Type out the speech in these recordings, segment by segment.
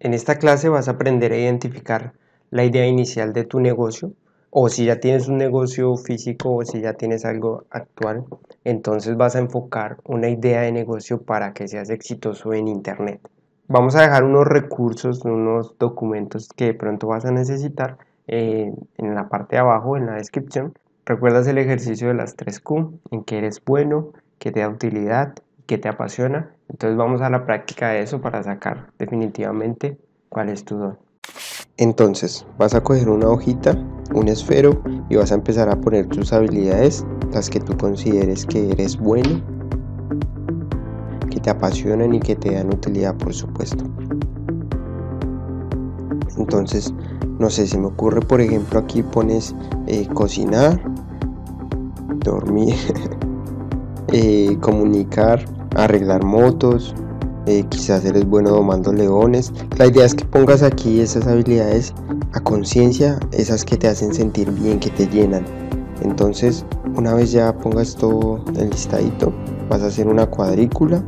En esta clase vas a aprender a identificar la idea inicial de tu negocio o si ya tienes un negocio físico o si ya tienes algo actual, entonces vas a enfocar una idea de negocio para que seas exitoso en Internet. Vamos a dejar unos recursos, unos documentos que de pronto vas a necesitar eh, en la parte de abajo, en la descripción. Recuerdas el ejercicio de las 3Q, en que eres bueno, que te da utilidad, que te apasiona. Entonces vamos a la práctica de eso para sacar definitivamente cuál es tu don. Entonces vas a coger una hojita, un esfero y vas a empezar a poner tus habilidades, las que tú consideres que eres bueno, que te apasionan y que te dan utilidad por supuesto. Entonces, no sé, si me ocurre por ejemplo aquí pones eh, cocinar, dormir, eh, comunicar, arreglar motos, eh, quizás eres bueno domando leones. La idea es que pongas aquí esas habilidades a conciencia, esas que te hacen sentir bien, que te llenan. Entonces, una vez ya pongas todo el listadito, vas a hacer una cuadrícula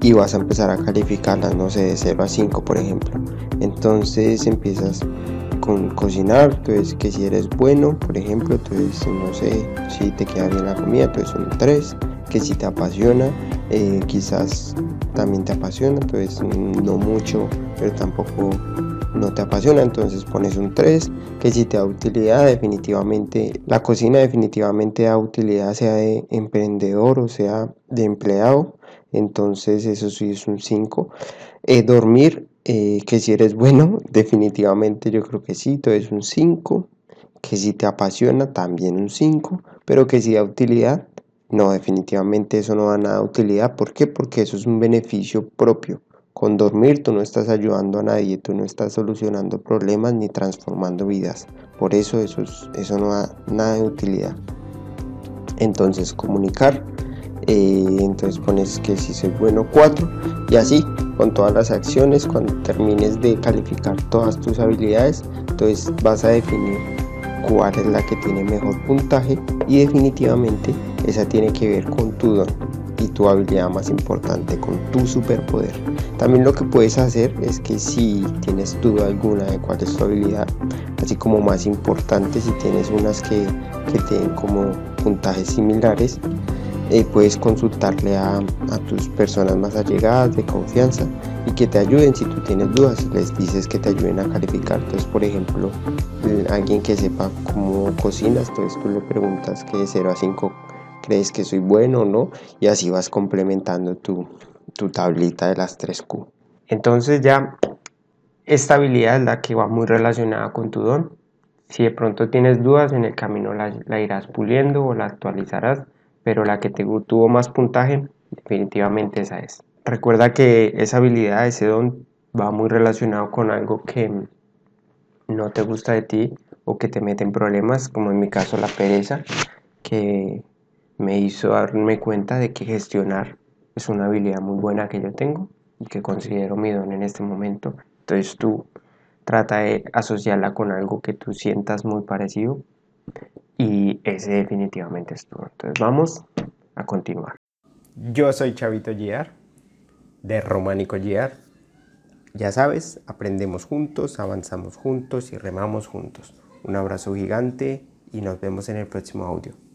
y vas a empezar a calificarlas, no sé, de 0 a 5 por ejemplo. Entonces empiezas con cocinar, entonces que si eres bueno, por ejemplo, entonces no sé si te queda bien la comida, entonces un 3 que si te apasiona, eh, quizás también te apasiona, pues no mucho, pero tampoco no te apasiona, entonces pones un 3, que si te da utilidad, definitivamente, la cocina definitivamente da utilidad, sea de emprendedor o sea de empleado, entonces eso sí es un 5. Eh, dormir, eh, que si eres bueno, definitivamente yo creo que sí, entonces un 5, que si te apasiona, también un 5, pero que si da utilidad, no, definitivamente eso no da nada de utilidad. ¿Por qué? Porque eso es un beneficio propio. Con dormir tú no estás ayudando a nadie, tú no estás solucionando problemas ni transformando vidas. Por eso eso, eso no da nada de utilidad. Entonces comunicar, eh, entonces pones que si soy bueno 4 y así con todas las acciones cuando termines de calificar todas tus habilidades, entonces vas a definir cuál es la que tiene mejor puntaje y definitivamente esa tiene que ver con tu don y tu habilidad más importante, con tu superpoder. También lo que puedes hacer es que si tienes duda alguna de cuál es tu habilidad, así como más importante, si tienes unas que, que tienen como puntajes similares, eh, puedes consultarle a, a, tus personas más allegadas de confianza y que te ayuden si tú tienes dudas, les dices que te ayuden a calificar. Entonces, por ejemplo, alguien que sepa cómo cocinas, entonces tú le preguntas que de 0 a 5 crees que soy bueno o no, y así vas complementando tu, tu tablita de las 3Q. Entonces ya esta habilidad es la que va muy relacionada con tu don. Si de pronto tienes dudas en el camino la, la irás puliendo o la actualizarás, pero la que te tuvo más puntaje definitivamente esa es. Recuerda que esa habilidad, ese don va muy relacionado con algo que no te gusta de ti o que te mete en problemas, como en mi caso la pereza, que me hizo darme cuenta de que gestionar es una habilidad muy buena que yo tengo y que considero mi don en este momento. Entonces tú trata de asociarla con algo que tú sientas muy parecido y ese definitivamente es todo. Entonces vamos a continuar. Yo soy Chavito Giar de Románico Giar. Ya sabes, aprendemos juntos, avanzamos juntos y remamos juntos. Un abrazo gigante y nos vemos en el próximo audio.